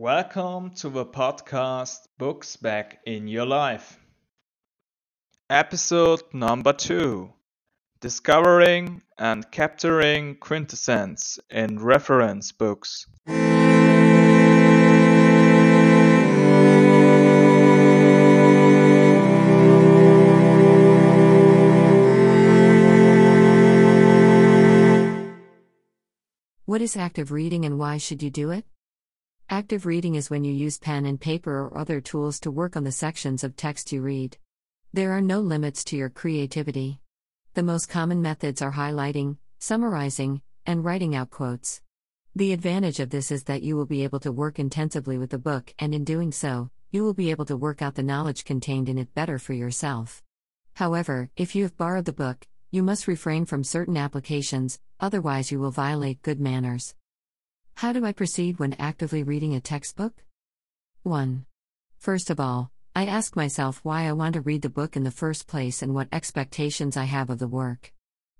Welcome to the podcast Books Back in Your Life. Episode number 2 Discovering and Capturing Quintessence in Reference Books. What is active reading and why should you do it? Active reading is when you use pen and paper or other tools to work on the sections of text you read. There are no limits to your creativity. The most common methods are highlighting, summarizing, and writing out quotes. The advantage of this is that you will be able to work intensively with the book, and in doing so, you will be able to work out the knowledge contained in it better for yourself. However, if you have borrowed the book, you must refrain from certain applications, otherwise, you will violate good manners. How do I proceed when actively reading a textbook? 1. First of all, I ask myself why I want to read the book in the first place and what expectations I have of the work.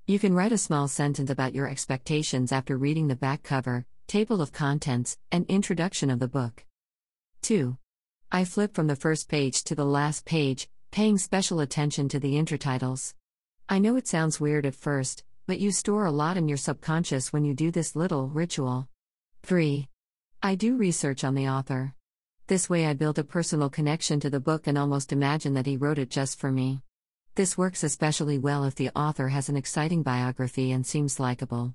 You can write a small sentence about your expectations after reading the back cover, table of contents, and introduction of the book. 2. I flip from the first page to the last page, paying special attention to the intertitles. I know it sounds weird at first, but you store a lot in your subconscious when you do this little ritual. 3. I do research on the author. This way, I build a personal connection to the book and almost imagine that he wrote it just for me. This works especially well if the author has an exciting biography and seems likable.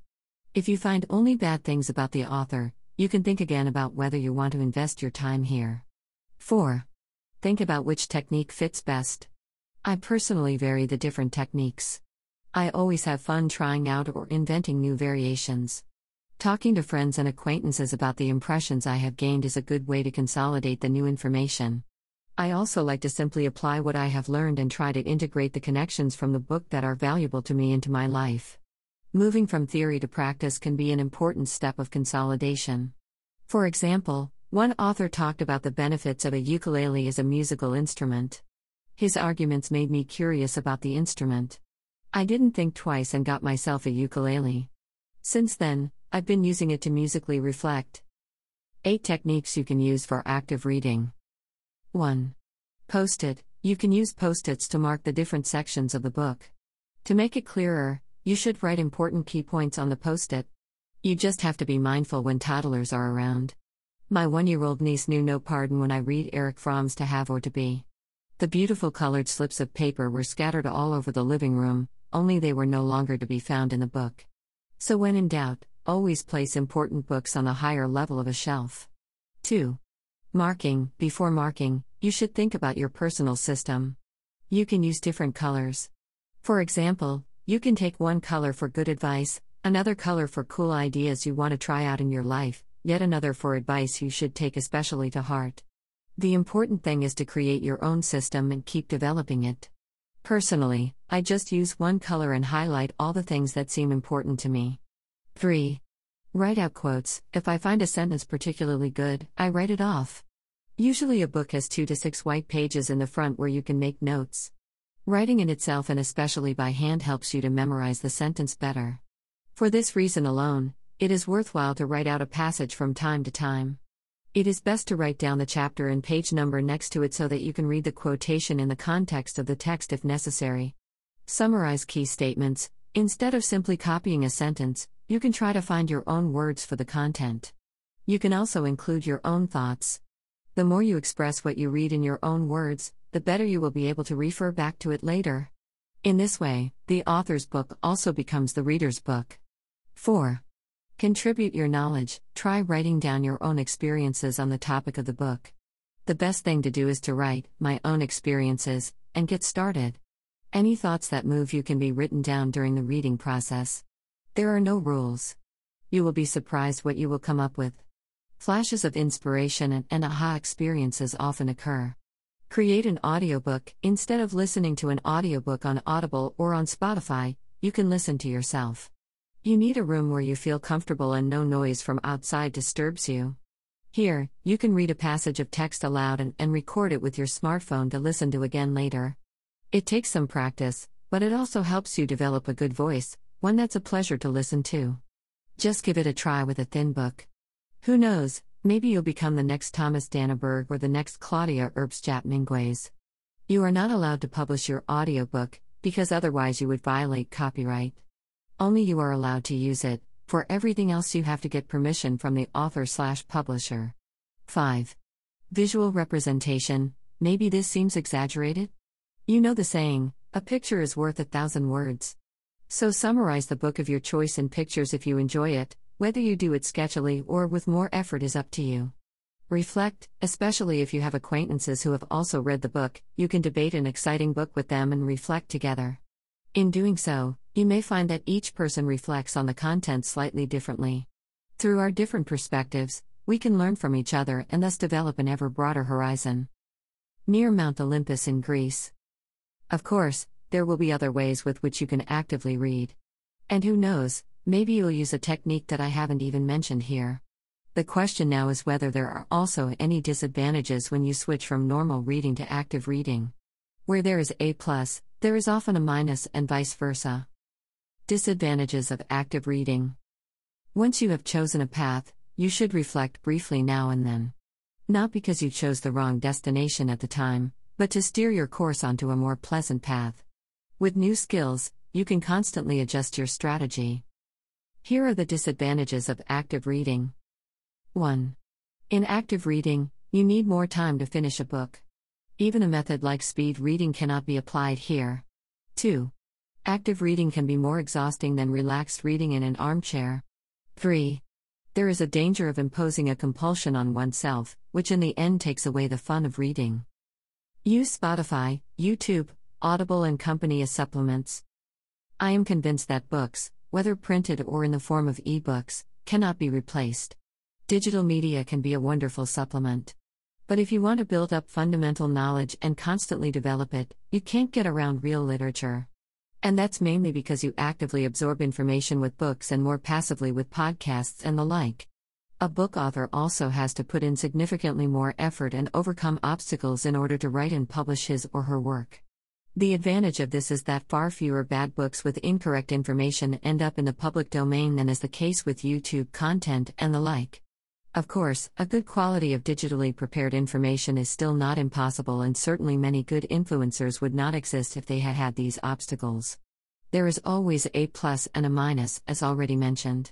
If you find only bad things about the author, you can think again about whether you want to invest your time here. 4. Think about which technique fits best. I personally vary the different techniques. I always have fun trying out or inventing new variations. Talking to friends and acquaintances about the impressions I have gained is a good way to consolidate the new information. I also like to simply apply what I have learned and try to integrate the connections from the book that are valuable to me into my life. Moving from theory to practice can be an important step of consolidation. For example, one author talked about the benefits of a ukulele as a musical instrument. His arguments made me curious about the instrument. I didn't think twice and got myself a ukulele. Since then, I've been using it to musically reflect. 8 techniques you can use for active reading. 1. Post it. You can use post its to mark the different sections of the book. To make it clearer, you should write important key points on the post it. You just have to be mindful when toddlers are around. My one year old niece knew no pardon when I read Erich Fromm's To Have or To Be. The beautiful colored slips of paper were scattered all over the living room, only they were no longer to be found in the book. So, when in doubt, always place important books on a higher level of a shelf. 2. Marking Before marking, you should think about your personal system. You can use different colors. For example, you can take one color for good advice, another color for cool ideas you want to try out in your life, yet another for advice you should take especially to heart. The important thing is to create your own system and keep developing it. Personally, I just use one color and highlight all the things that seem important to me. 3. Write out quotes. If I find a sentence particularly good, I write it off. Usually, a book has two to six white pages in the front where you can make notes. Writing in itself and especially by hand helps you to memorize the sentence better. For this reason alone, it is worthwhile to write out a passage from time to time. It is best to write down the chapter and page number next to it so that you can read the quotation in the context of the text if necessary. Summarize key statements. Instead of simply copying a sentence, you can try to find your own words for the content. You can also include your own thoughts. The more you express what you read in your own words, the better you will be able to refer back to it later. In this way, the author's book also becomes the reader's book. 4. Contribute your knowledge. Try writing down your own experiences on the topic of the book. The best thing to do is to write, my own experiences, and get started. Any thoughts that move you can be written down during the reading process. There are no rules. You will be surprised what you will come up with. Flashes of inspiration and, and aha experiences often occur. Create an audiobook. Instead of listening to an audiobook on Audible or on Spotify, you can listen to yourself. You need a room where you feel comfortable and no noise from outside disturbs you. Here, you can read a passage of text aloud and, and record it with your smartphone to listen to again later. It takes some practice, but it also helps you develop a good voice, one that's a pleasure to listen to. Just give it a try with a thin book. Who knows, Maybe you'll become the next Thomas Danneberg or the next Claudia Urbschat-Mingues. You are not allowed to publish your audiobook, because otherwise you would violate copyright. Only you are allowed to use it, for everything else you have to get permission from the author slash publisher. 5. Visual representation, maybe this seems exaggerated? You know the saying, a picture is worth a thousand words. So summarize the book of your choice in pictures if you enjoy it, whether you do it sketchily or with more effort is up to you. Reflect, especially if you have acquaintances who have also read the book, you can debate an exciting book with them and reflect together. In doing so, you may find that each person reflects on the content slightly differently. Through our different perspectives, we can learn from each other and thus develop an ever broader horizon. Near Mount Olympus in Greece. Of course, there will be other ways with which you can actively read. And who knows, maybe you'll use a technique that I haven't even mentioned here. The question now is whether there are also any disadvantages when you switch from normal reading to active reading. Where there is a plus, there is often a minus, and vice versa. Disadvantages of active reading. Once you have chosen a path, you should reflect briefly now and then. Not because you chose the wrong destination at the time, but to steer your course onto a more pleasant path. With new skills, you can constantly adjust your strategy. Here are the disadvantages of active reading 1. In active reading, you need more time to finish a book. Even a method like speed reading cannot be applied here. 2. Active reading can be more exhausting than relaxed reading in an armchair. 3. There is a danger of imposing a compulsion on oneself, which in the end takes away the fun of reading. Use Spotify, YouTube, Audible, and Company as supplements. I am convinced that books, whether printed or in the form of ebooks, cannot be replaced. Digital media can be a wonderful supplement. But if you want to build up fundamental knowledge and constantly develop it, you can't get around real literature. And that's mainly because you actively absorb information with books and more passively with podcasts and the like. A book author also has to put in significantly more effort and overcome obstacles in order to write and publish his or her work. The advantage of this is that far fewer bad books with incorrect information end up in the public domain than is the case with YouTube content and the like. Of course, a good quality of digitally prepared information is still not impossible, and certainly many good influencers would not exist if they had had these obstacles. There is always a plus and a minus, as already mentioned.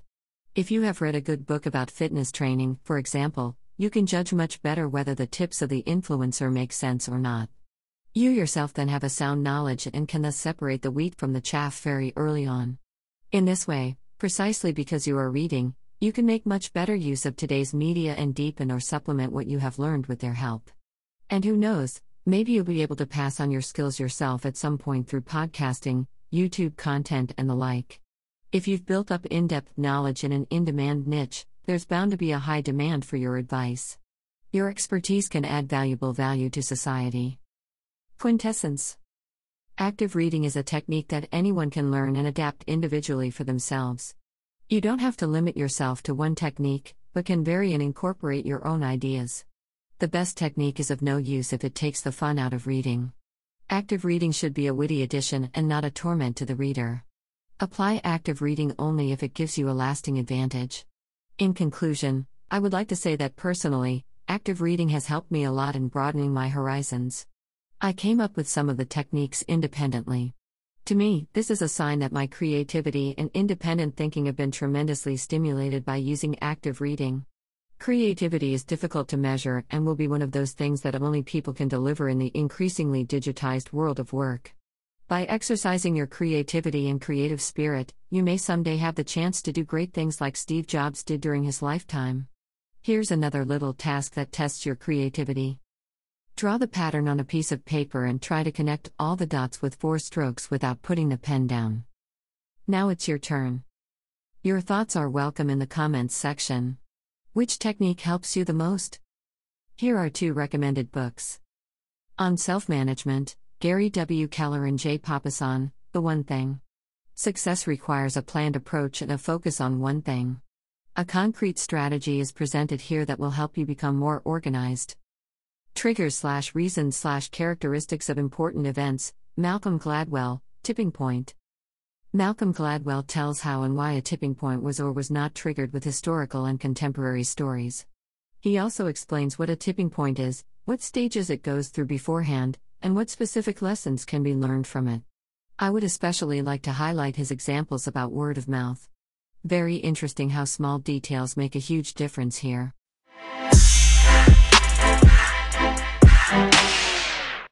If you have read a good book about fitness training, for example, you can judge much better whether the tips of the influencer make sense or not. You yourself then have a sound knowledge and can thus separate the wheat from the chaff very early on. In this way, precisely because you are reading, you can make much better use of today's media and deepen or supplement what you have learned with their help. And who knows, maybe you'll be able to pass on your skills yourself at some point through podcasting, YouTube content, and the like. If you've built up in depth knowledge in an in demand niche, there's bound to be a high demand for your advice. Your expertise can add valuable value to society. Quintessence Active reading is a technique that anyone can learn and adapt individually for themselves. You don't have to limit yourself to one technique, but can vary and incorporate your own ideas. The best technique is of no use if it takes the fun out of reading. Active reading should be a witty addition and not a torment to the reader. Apply active reading only if it gives you a lasting advantage. In conclusion, I would like to say that personally, active reading has helped me a lot in broadening my horizons. I came up with some of the techniques independently. To me, this is a sign that my creativity and independent thinking have been tremendously stimulated by using active reading. Creativity is difficult to measure and will be one of those things that only people can deliver in the increasingly digitized world of work. By exercising your creativity and creative spirit, you may someday have the chance to do great things like Steve Jobs did during his lifetime. Here's another little task that tests your creativity. Draw the pattern on a piece of paper and try to connect all the dots with four strokes without putting the pen down. Now it's your turn. Your thoughts are welcome in the comments section. Which technique helps you the most? Here are two recommended books. On Self Management, Gary W. Keller and Jay Papasan, The One Thing. Success requires a planned approach and a focus on one thing. A concrete strategy is presented here that will help you become more organized. Triggers slash reasons slash characteristics of important events, Malcolm Gladwell, Tipping Point. Malcolm Gladwell tells how and why a tipping point was or was not triggered with historical and contemporary stories. He also explains what a tipping point is, what stages it goes through beforehand, and what specific lessons can be learned from it. I would especially like to highlight his examples about word of mouth. Very interesting how small details make a huge difference here.